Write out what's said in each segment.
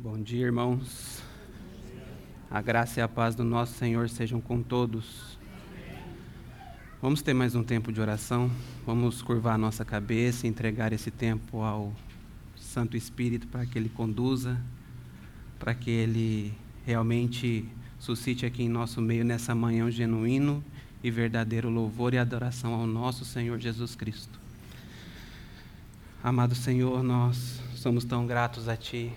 Bom dia, irmãos. A graça e a paz do nosso Senhor sejam com todos. Vamos ter mais um tempo de oração. Vamos curvar a nossa cabeça e entregar esse tempo ao Santo Espírito para que ele conduza, para que ele realmente suscite aqui em nosso meio nessa manhã um genuíno e verdadeiro louvor e adoração ao nosso Senhor Jesus Cristo. Amado Senhor, nós somos tão gratos a Ti.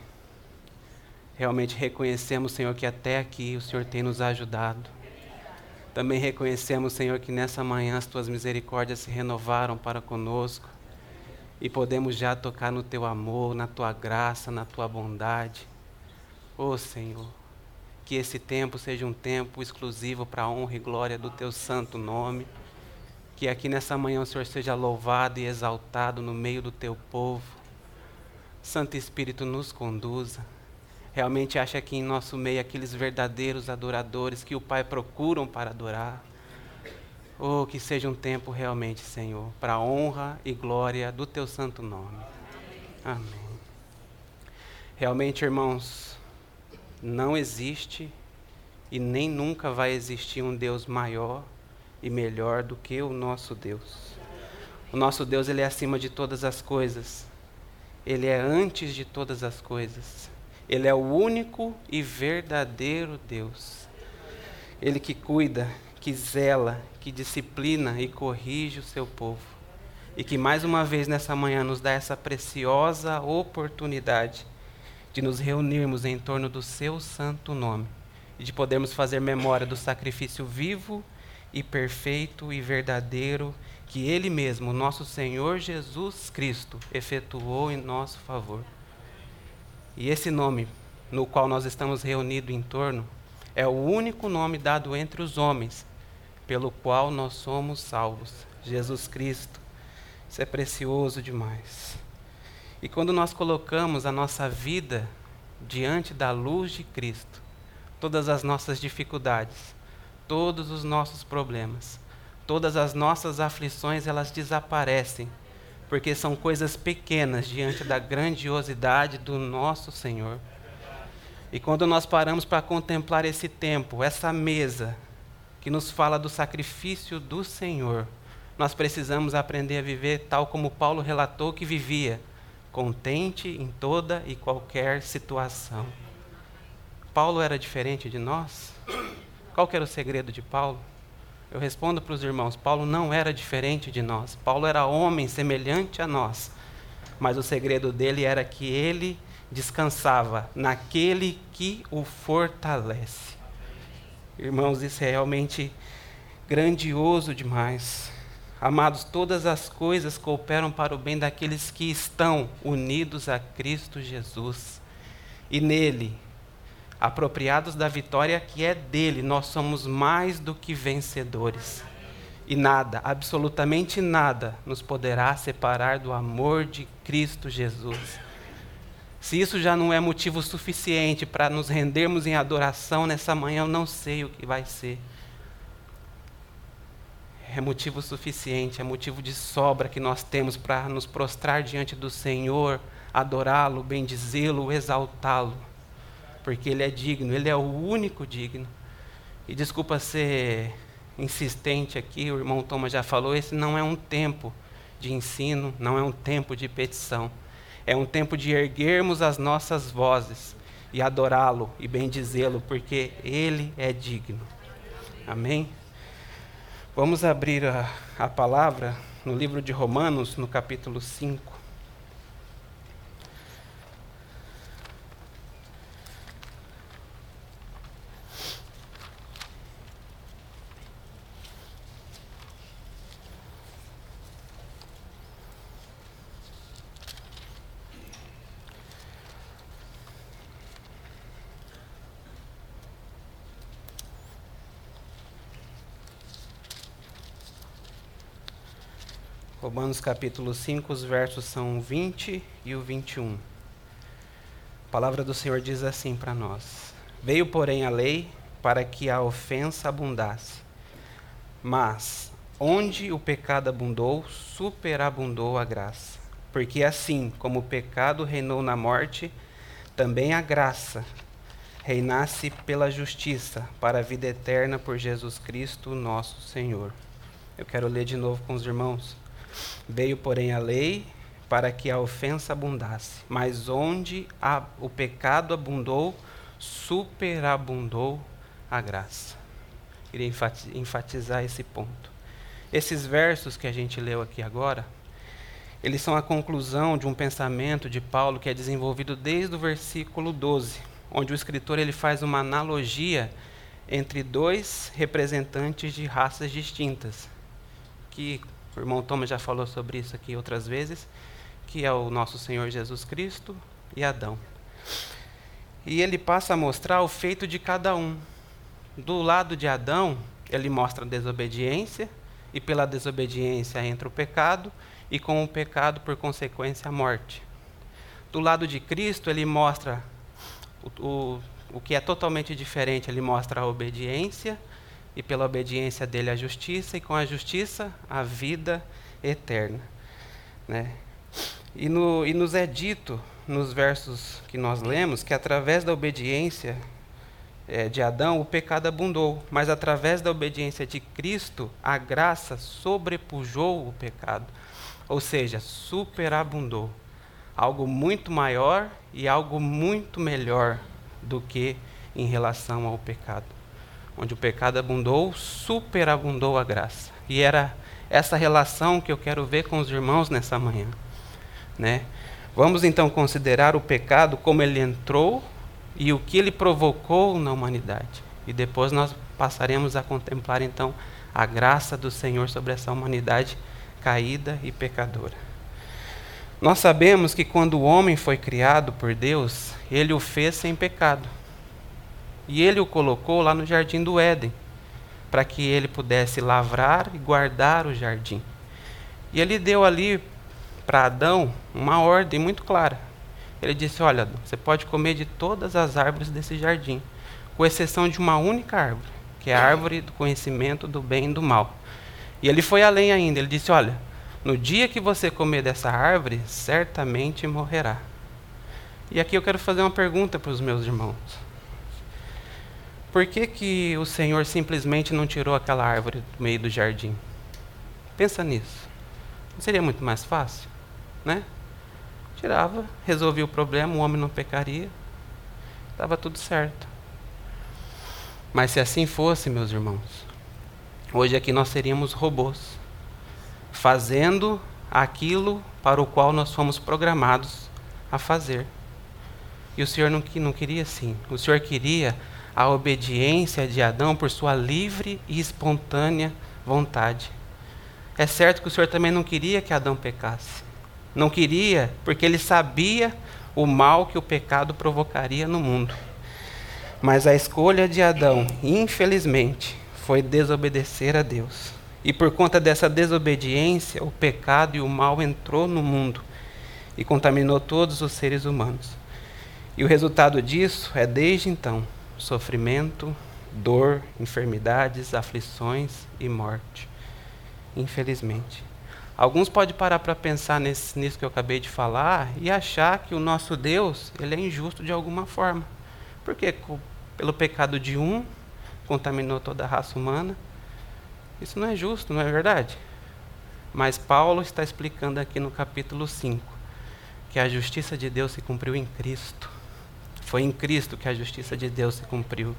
Realmente reconhecemos, Senhor, que até aqui o Senhor tem nos ajudado. Também reconhecemos, Senhor, que nessa manhã as Tuas misericórdias se renovaram para conosco e podemos já tocar no Teu amor, na Tua graça, na Tua bondade. Oh, Senhor, que esse tempo seja um tempo exclusivo para a honra e glória do Teu santo nome. Que aqui nessa manhã o Senhor seja louvado e exaltado no meio do Teu povo. Santo Espírito nos conduza. Realmente acha aqui em nosso meio aqueles verdadeiros adoradores que o Pai procuram para adorar. Oh, que seja um tempo realmente, Senhor, para a honra e glória do Teu santo nome. Amém. Realmente, irmãos, não existe e nem nunca vai existir um Deus maior e melhor do que o nosso Deus. O nosso Deus, ele é acima de todas as coisas. Ele é antes de todas as coisas. Ele é o único e verdadeiro Deus. Ele que cuida, que zela, que disciplina e corrige o seu povo. E que mais uma vez nessa manhã nos dá essa preciosa oportunidade de nos reunirmos em torno do seu santo nome e de podermos fazer memória do sacrifício vivo e perfeito e verdadeiro que Ele mesmo, nosso Senhor Jesus Cristo, efetuou em nosso favor. E esse nome no qual nós estamos reunidos em torno é o único nome dado entre os homens pelo qual nós somos salvos. Jesus Cristo. Isso é precioso demais. E quando nós colocamos a nossa vida diante da luz de Cristo, todas as nossas dificuldades, todos os nossos problemas, todas as nossas aflições, elas desaparecem, porque são coisas pequenas diante da grandiosidade do nosso Senhor. E quando nós paramos para contemplar esse tempo, essa mesa, que nos fala do sacrifício do Senhor, nós precisamos aprender a viver tal como Paulo relatou que vivia contente em toda e qualquer situação. Paulo era diferente de nós? Qual era o segredo de Paulo? Eu respondo para os irmãos: Paulo não era diferente de nós. Paulo era homem semelhante a nós. Mas o segredo dele era que ele descansava naquele que o fortalece. Irmãos, isso é realmente grandioso demais. Amados, todas as coisas cooperam para o bem daqueles que estão unidos a Cristo Jesus. E nele, apropriados da vitória que é dele, nós somos mais do que vencedores. E nada, absolutamente nada, nos poderá separar do amor de Cristo Jesus. Se isso já não é motivo suficiente para nos rendermos em adoração nessa manhã, eu não sei o que vai ser é motivo suficiente, é motivo de sobra que nós temos para nos prostrar diante do Senhor, adorá-lo, bendizê-lo, exaltá-lo, porque Ele é digno, Ele é o único digno. E desculpa ser insistente aqui, o irmão Thomas já falou, esse não é um tempo de ensino, não é um tempo de petição, é um tempo de erguermos as nossas vozes e adorá-lo e bendizê-lo, porque Ele é digno. Amém? Vamos abrir a, a palavra no livro de Romanos, no capítulo 5. Romanos capítulo 5, os versos são 20 e o 21. A palavra do Senhor diz assim para nós: Veio, porém, a lei para que a ofensa abundasse. Mas, onde o pecado abundou, superabundou a graça. Porque assim como o pecado reinou na morte, também a graça reinasse pela justiça para a vida eterna por Jesus Cristo, nosso Senhor. Eu quero ler de novo com os irmãos. Veio, porém, a lei para que a ofensa abundasse, mas onde a, o pecado abundou, superabundou a graça. Queria enfatizar esse ponto. Esses versos que a gente leu aqui agora, eles são a conclusão de um pensamento de Paulo que é desenvolvido desde o versículo 12, onde o escritor ele faz uma analogia entre dois representantes de raças distintas, que o irmão Thomas já falou sobre isso aqui outras vezes, que é o nosso Senhor Jesus Cristo e Adão. E ele passa a mostrar o feito de cada um. Do lado de Adão, ele mostra a desobediência, e pela desobediência entra o pecado, e com o pecado, por consequência, a morte. Do lado de Cristo, ele mostra o, o, o que é totalmente diferente, ele mostra a obediência, e pela obediência dele a justiça, e com a justiça a vida eterna. Né? E, no, e nos é dito, nos versos que nós lemos, que através da obediência é, de Adão, o pecado abundou, mas através da obediência de Cristo, a graça sobrepujou o pecado ou seja, superabundou. Algo muito maior e algo muito melhor do que em relação ao pecado. Onde o pecado abundou, superabundou a graça. E era essa relação que eu quero ver com os irmãos nessa manhã. Né? Vamos então considerar o pecado como ele entrou e o que ele provocou na humanidade. E depois nós passaremos a contemplar então a graça do Senhor sobre essa humanidade caída e pecadora. Nós sabemos que quando o homem foi criado por Deus, ele o fez sem pecado. E ele o colocou lá no jardim do Éden, para que ele pudesse lavrar e guardar o jardim. E ele deu ali para Adão uma ordem muito clara. Ele disse: Olha, você pode comer de todas as árvores desse jardim, com exceção de uma única árvore, que é a árvore do conhecimento do bem e do mal. E ele foi além ainda, ele disse: Olha, no dia que você comer dessa árvore, certamente morrerá. E aqui eu quero fazer uma pergunta para os meus irmãos. Por que, que o Senhor simplesmente não tirou aquela árvore do meio do jardim? Pensa nisso. Não seria muito mais fácil? Né? Tirava, resolvia o problema, o homem não pecaria, estava tudo certo. Mas se assim fosse, meus irmãos, Hoje aqui nós seríamos robôs, fazendo aquilo para o qual nós fomos programados a fazer. E o Senhor não, não queria assim. O Senhor queria a obediência de Adão por sua livre e espontânea vontade. É certo que o Senhor também não queria que Adão pecasse. Não queria, porque ele sabia o mal que o pecado provocaria no mundo. Mas a escolha de Adão, infelizmente, foi desobedecer a Deus. E por conta dessa desobediência, o pecado e o mal entrou no mundo e contaminou todos os seres humanos. E o resultado disso é, desde então, sofrimento, dor, enfermidades, aflições e morte. Infelizmente. Alguns podem parar para pensar nesse, nisso que eu acabei de falar e achar que o nosso Deus ele é injusto de alguma forma. Porque pelo pecado de um, contaminou toda a raça humana. Isso não é justo, não é verdade? Mas Paulo está explicando aqui no capítulo 5 que a justiça de Deus se cumpriu em Cristo. Foi em Cristo que a justiça de Deus se cumpriu.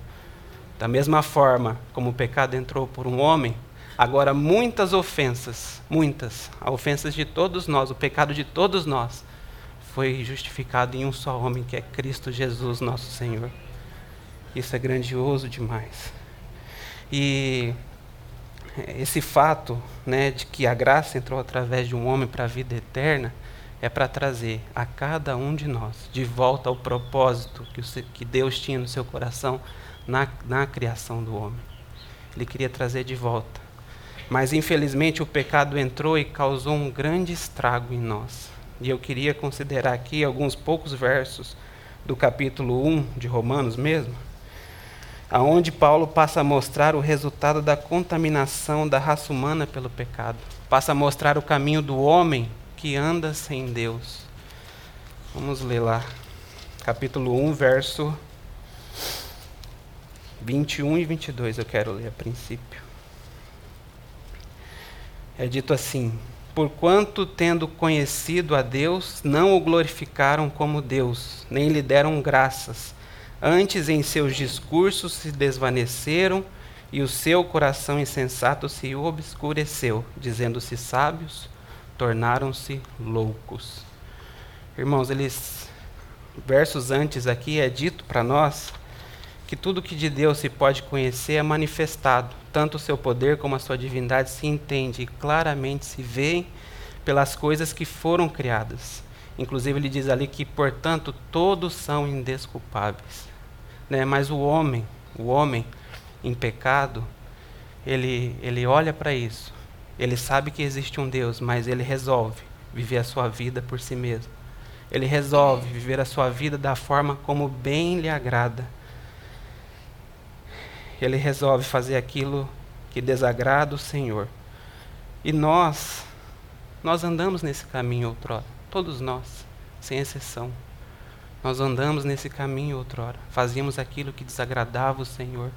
Da mesma forma como o pecado entrou por um homem, agora muitas ofensas, muitas, ofensas de todos nós, o pecado de todos nós, foi justificado em um só homem, que é Cristo Jesus, nosso Senhor. Isso é grandioso demais. E esse fato né, de que a graça entrou através de um homem para a vida eterna é para trazer a cada um de nós de volta ao propósito que, Deus tinha no seu coração na, na criação do homem. Ele queria trazer de volta. Mas infelizmente o pecado entrou e causou um grande estrago em nós. E eu queria considerar aqui alguns poucos versos do capítulo 1 de Romanos mesmo aonde Paulo passa a mostrar o resultado da contaminação da raça humana pelo pecado. Passa a mostrar o caminho do homem que anda sem Deus. Vamos ler lá. capítulo 1, verso 21 e 22, eu quero ler a princípio. É dito assim: Porquanto, tendo conhecido a Deus, não o glorificaram como Deus, nem lhe deram graças. Antes, em seus discursos se desvaneceram e o seu coração insensato se obscureceu, dizendo-se sábios, tornaram-se loucos. Irmãos, eles versos antes aqui é dito para nós que tudo que de Deus se pode conhecer é manifestado, tanto o seu poder como a sua divindade se entende e claramente se vê pelas coisas que foram criadas. Inclusive ele diz ali que, portanto, todos são indesculpáveis. Né? Mas o homem, o homem em pecado, ele, ele olha para isso. Ele sabe que existe um Deus, mas ele resolve viver a sua vida por si mesmo ele resolve viver a sua vida da forma como bem lhe agrada. Ele resolve fazer aquilo que desagrada o Senhor. E nós, nós andamos nesse caminho outrora, todos nós, sem exceção. Nós andamos nesse caminho outrora, fazíamos aquilo que desagradava o Senhor,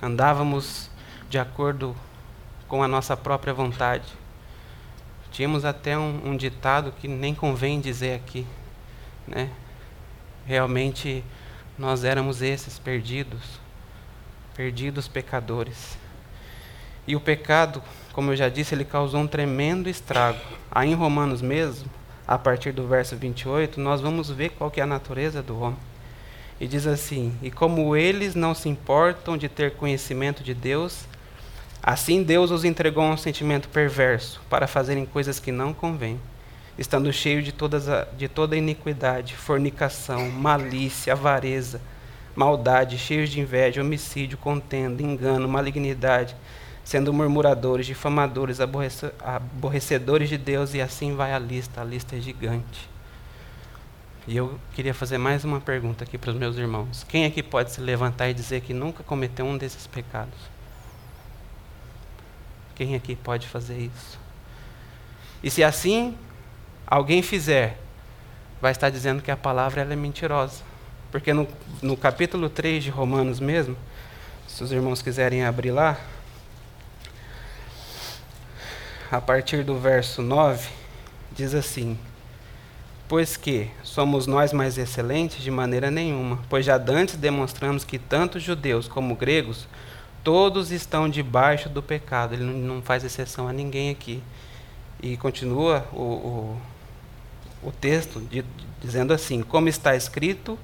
andávamos de acordo com a nossa própria vontade, Tínhamos até um, um ditado que nem convém dizer aqui, né? Realmente nós éramos esses perdidos, perdidos pecadores. E o pecado, como eu já disse, ele causou um tremendo estrago. Aí em Romanos mesmo, a partir do verso 28, nós vamos ver qual que é a natureza do homem. E diz assim: "E como eles não se importam de ter conhecimento de Deus, Assim Deus os entregou a um sentimento perverso para fazerem coisas que não convêm, estando cheio de, todas a, de toda iniquidade, fornicação, malícia, avareza, maldade, cheios de inveja, homicídio, contenda, engano, malignidade, sendo murmuradores, difamadores, aborrecedores de Deus, e assim vai a lista, a lista é gigante. E eu queria fazer mais uma pergunta aqui para os meus irmãos. Quem aqui pode se levantar e dizer que nunca cometeu um desses pecados? Quem aqui pode fazer isso? E se assim alguém fizer, vai estar dizendo que a palavra é mentirosa. Porque no, no capítulo 3 de Romanos mesmo, se os irmãos quiserem abrir lá, a partir do verso 9, diz assim: Pois que somos nós mais excelentes de maneira nenhuma, pois já dantes demonstramos que tanto judeus como gregos Todos estão debaixo do pecado. Ele não, faz exceção a ninguém aqui. E continua o, o, o texto de, dizendo assim: Como está escrito,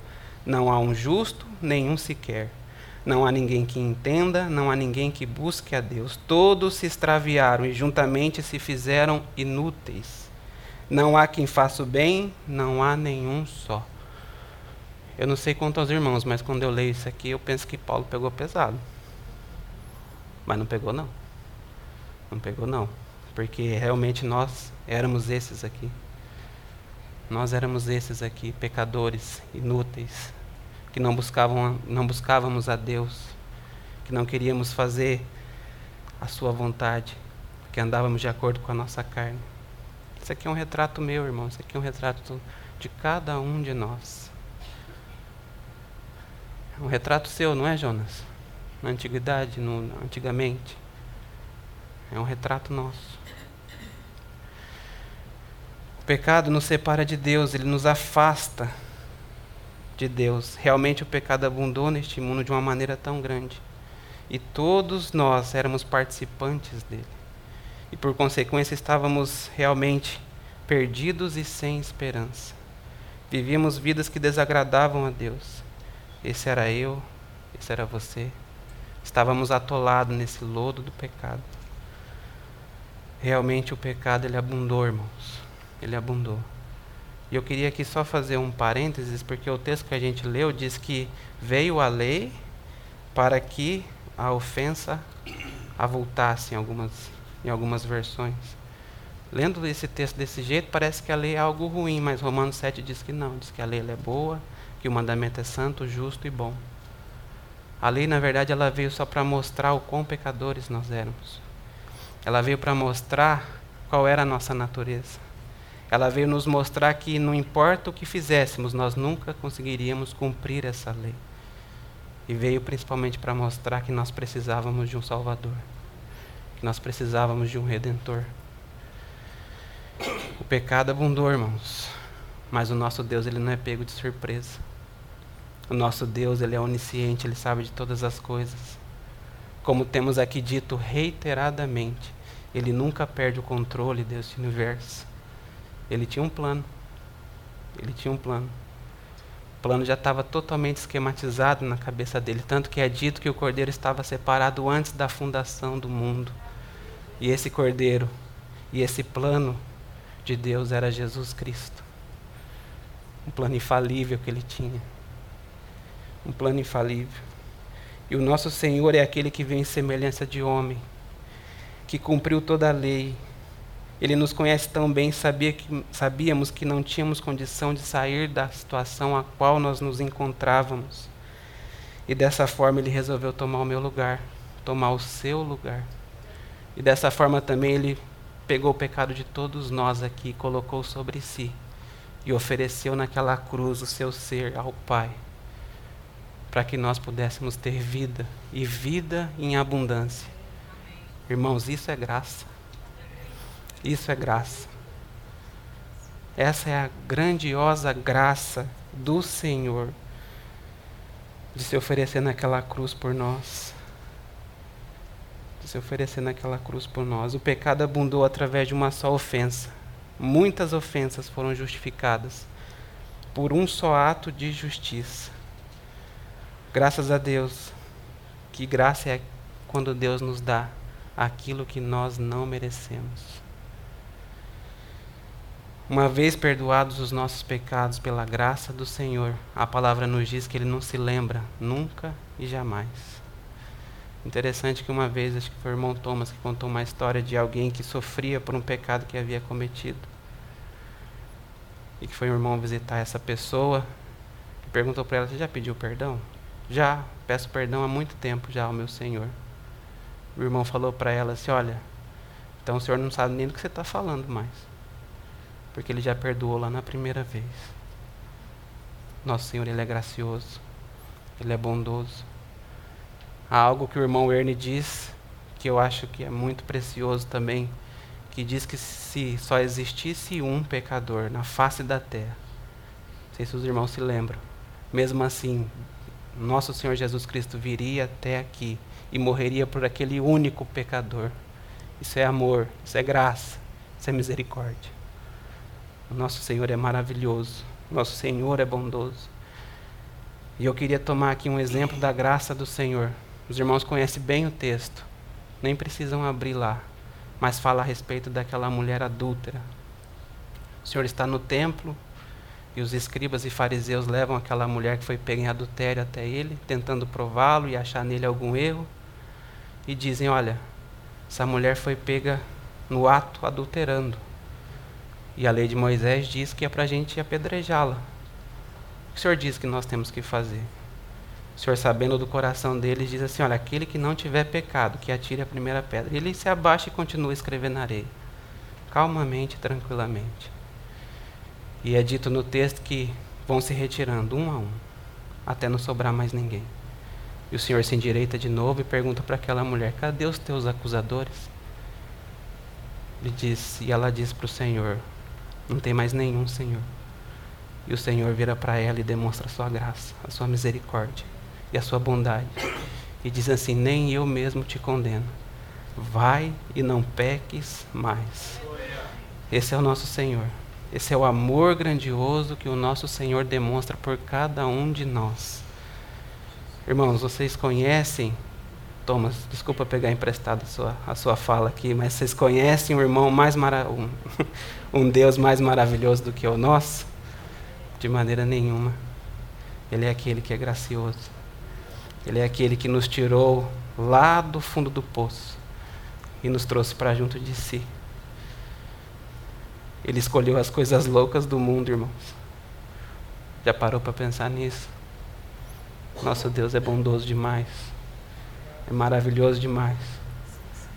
não há um justo, nenhum sequer. Não há ninguém que entenda, não há ninguém que busque a Deus. Todos se extraviaram e juntamente se fizeram inúteis. Não há quem faça o bem, não há nenhum só. Eu não sei quanto aos irmãos, mas quando eu leio isso aqui, eu penso que Paulo pegou pesado. Mas não pegou não. Não pegou não. Porque realmente nós éramos esses aqui. Nós éramos esses aqui, pecadores, inúteis, que não buscavam, não buscávamos a Deus, que não queríamos fazer a sua vontade, que andávamos de acordo com a nossa carne. Isso aqui é um retrato meu, irmão. Isso aqui é um retrato de cada um de nós. É um retrato seu, não é, Jonas? Na antiguidade, no, antigamente. É um retrato nosso. O pecado nos separa de Deus, ele nos afasta de Deus. Realmente o pecado abundou neste mundo de uma maneira tão grande. E todos nós éramos participantes dele. E por consequência estávamos realmente perdidos e sem esperança. Vivíamos vidas que desagradavam a Deus. Esse era eu, esse era você. Estávamos atolados nesse lodo do pecado. Realmente o pecado ele abundou, irmãos. Ele abundou. E eu queria aqui só fazer um parênteses, porque o texto que a gente leu diz que veio a lei para que a ofensa avultasse em algumas, em algumas versões. Lendo esse texto desse jeito, parece que a lei é algo ruim, mas Romanos 7 diz que não, diz que a lei é boa, que o mandamento é santo, justo e bom. A lei, na verdade, ela veio só para mostrar o quão pecadores nós éramos. Ela veio para mostrar qual era a nossa natureza. Ela veio nos mostrar que não importa o que fizéssemos, nós nunca conseguiríamos cumprir essa lei. E veio principalmente para mostrar que nós precisávamos de um Salvador, que nós precisávamos de um Redentor. O pecado abundou, irmãos, mas o nosso Deus ele não é pego de surpresa. O nosso Deus ele é onisciente, ele sabe de todas as coisas. Como temos aqui dito reiteradamente, ele nunca perde o controle deste universo. Ele tinha um plano. Ele tinha um plano. O plano já estava totalmente esquematizado na cabeça dele, tanto que é dito que o cordeiro estava separado antes da fundação do mundo. E esse cordeiro e esse plano de Deus era Jesus Cristo. Um plano infalível que ele tinha. Um plano infalível. E o nosso Senhor é aquele que vem em semelhança de homem, que cumpriu toda a lei, ele nos conhece tão bem, sabia que, sabíamos que não tínhamos condição de sair da situação a qual nós nos encontrávamos. E dessa forma ele resolveu tomar o meu lugar, tomar o seu lugar. E dessa forma também ele pegou o pecado de todos nós aqui, colocou sobre si e ofereceu naquela cruz o seu ser ao Pai, para que nós pudéssemos ter vida e vida em abundância. Irmãos, isso é graça. Isso é graça. Essa é a grandiosa graça do Senhor de se oferecer naquela cruz por nós. De se oferecer naquela cruz por nós. O pecado abundou através de uma só ofensa. Muitas ofensas foram justificadas por um só ato de justiça. Graças a Deus. Que graça é quando Deus nos dá aquilo que nós não merecemos. Uma vez perdoados os nossos pecados pela graça do Senhor, a palavra nos diz que Ele não se lembra nunca e jamais. Interessante que uma vez, acho que foi o irmão Thomas que contou uma história de alguém que sofria por um pecado que havia cometido. E que foi um irmão visitar essa pessoa e perguntou para ela: Você já pediu perdão? Já, peço perdão há muito tempo já ao meu Senhor. O irmão falou para ela assim: Olha, então o senhor não sabe nem do que você está falando mais porque ele já perdoou lá na primeira vez. Nosso Senhor, ele é gracioso, ele é bondoso. Há algo que o irmão Ernie diz, que eu acho que é muito precioso também, que diz que se só existisse um pecador na face da terra, não sei se os irmãos se lembram, mesmo assim, nosso Senhor Jesus Cristo viria até aqui e morreria por aquele único pecador. Isso é amor, isso é graça, isso é misericórdia. O nosso Senhor é maravilhoso. Nosso Senhor é bondoso. E eu queria tomar aqui um exemplo da graça do Senhor. Os irmãos conhecem bem o texto. Nem precisam abrir lá. Mas fala a respeito daquela mulher adúltera. O Senhor está no templo e os escribas e fariseus levam aquela mulher que foi pega em adultério até ele, tentando prová-lo e achar nele algum erro. E dizem: Olha, essa mulher foi pega no ato adulterando. E a lei de Moisés diz que é para a gente apedrejá-la. O que o Senhor diz que nós temos que fazer? O Senhor, sabendo do coração deles, diz assim: Olha, aquele que não tiver pecado, que atire a primeira pedra. Ele se abaixa e continua escrevendo na areia, calmamente, tranquilamente. E é dito no texto que vão se retirando um a um, até não sobrar mais ninguém. E o Senhor se endireita de novo e pergunta para aquela mulher: Cadê os teus acusadores? Ele diz, e ela diz para o Senhor: não tem mais nenhum Senhor. E o Senhor vira para ela e demonstra a sua graça, a sua misericórdia e a sua bondade. E diz assim: Nem eu mesmo te condeno. Vai e não peques mais. Esse é o nosso Senhor. Esse é o amor grandioso que o nosso Senhor demonstra por cada um de nós. Irmãos, vocês conhecem Thomas, desculpa pegar emprestado a sua, a sua fala aqui, mas vocês conhecem um irmão mais mara um, um Deus mais maravilhoso do que o nosso? De maneira nenhuma. Ele é aquele que é gracioso. Ele é aquele que nos tirou lá do fundo do poço e nos trouxe para junto de si. Ele escolheu as coisas loucas do mundo, irmãos. Já parou para pensar nisso? Nosso Deus é bondoso demais. É maravilhoso demais.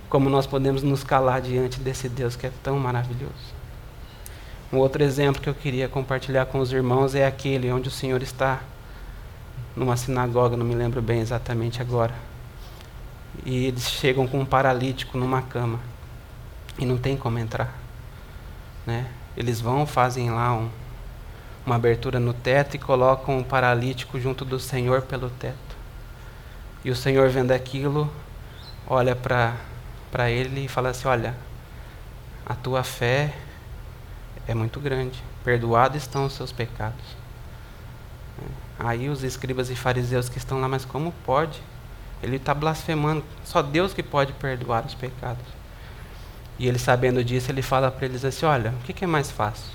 Como nós podemos nos calar diante desse Deus que é tão maravilhoso. Um outro exemplo que eu queria compartilhar com os irmãos é aquele onde o Senhor está numa sinagoga, não me lembro bem exatamente agora. E eles chegam com um paralítico numa cama e não tem como entrar. Né? Eles vão, fazem lá um, uma abertura no teto e colocam o paralítico junto do Senhor pelo teto. E o Senhor, vendo aquilo, olha para ele e fala assim: Olha, a tua fé é muito grande. Perdoados estão os seus pecados. Aí os escribas e fariseus que estão lá, mas como pode? Ele está blasfemando. Só Deus que pode perdoar os pecados. E ele, sabendo disso, ele fala para eles assim: Olha, o que, é mais fácil?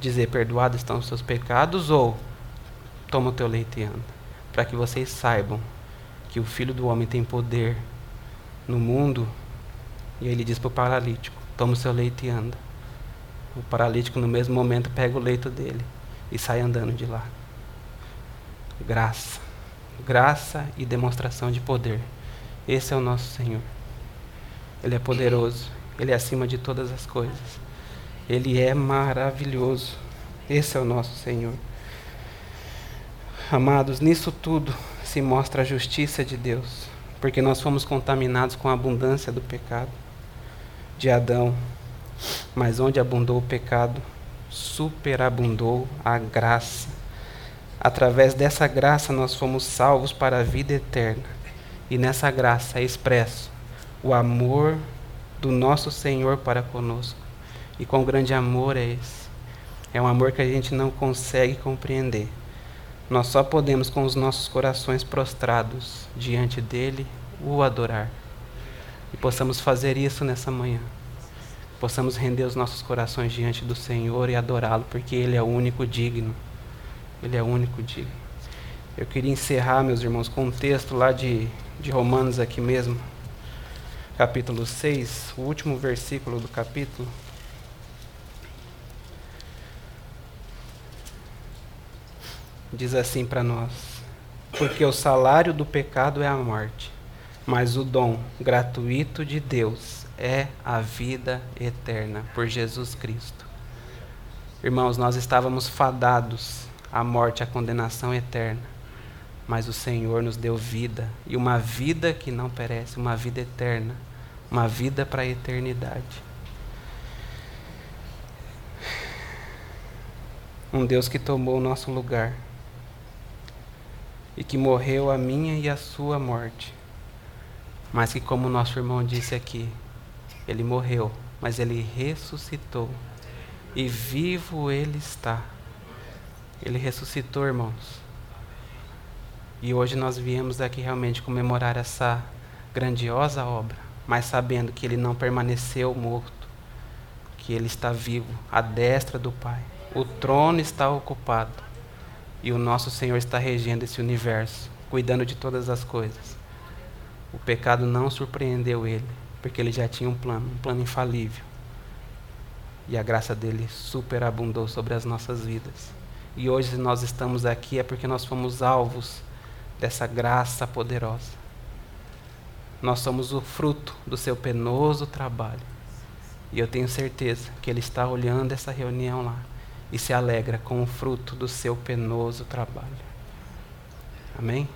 Dizer perdoados estão os seus pecados ou toma o teu leite e anda? Para que vocês saibam que o filho do homem tem poder no mundo. E aí ele diz para o paralítico: Toma o seu leite e anda. O paralítico, no mesmo momento, pega o leito dele e sai andando de lá. Graça. Graça e demonstração de poder. Esse é o nosso Senhor. Ele é poderoso. Ele é acima de todas as coisas. Ele é maravilhoso. Esse é o nosso Senhor. Amados, nisso tudo se mostra a justiça de Deus, porque nós fomos contaminados com a abundância do pecado de Adão. Mas onde abundou o pecado, superabundou a graça. Através dessa graça nós fomos salvos para a vida eterna. E nessa graça é expresso o amor do nosso Senhor para conosco. E quão grande amor é esse? É um amor que a gente não consegue compreender. Nós só podemos, com os nossos corações prostrados diante dele, o adorar. E possamos fazer isso nessa manhã possamos render os nossos corações diante do Senhor e adorá-lo, porque Ele é o único digno. Ele é o único digno. Eu queria encerrar, meus irmãos, com um texto lá de, de Romanos aqui mesmo, capítulo 6, o último versículo do capítulo. Diz assim para nós: Porque o salário do pecado é a morte, mas o dom gratuito de Deus é a vida eterna por Jesus Cristo. Irmãos, nós estávamos fadados à morte, à condenação eterna, mas o Senhor nos deu vida e uma vida que não perece, uma vida eterna, uma vida para a eternidade. Um Deus que tomou o nosso lugar e que morreu a minha e a sua morte, mas que, como nosso irmão disse aqui, ele morreu, mas ele ressuscitou. E vivo ele está. Ele ressuscitou, irmãos. E hoje nós viemos aqui realmente comemorar essa grandiosa obra, mas sabendo que ele não permaneceu morto, que ele está vivo, à destra do Pai. O trono está ocupado e o nosso Senhor está regendo esse universo, cuidando de todas as coisas. O pecado não surpreendeu ele, porque ele já tinha um plano, um plano infalível. E a graça dele superabundou sobre as nossas vidas. E hoje nós estamos aqui é porque nós fomos alvos dessa graça poderosa. Nós somos o fruto do seu penoso trabalho. E eu tenho certeza que ele está olhando essa reunião lá e se alegra com o fruto do seu penoso trabalho. Amém?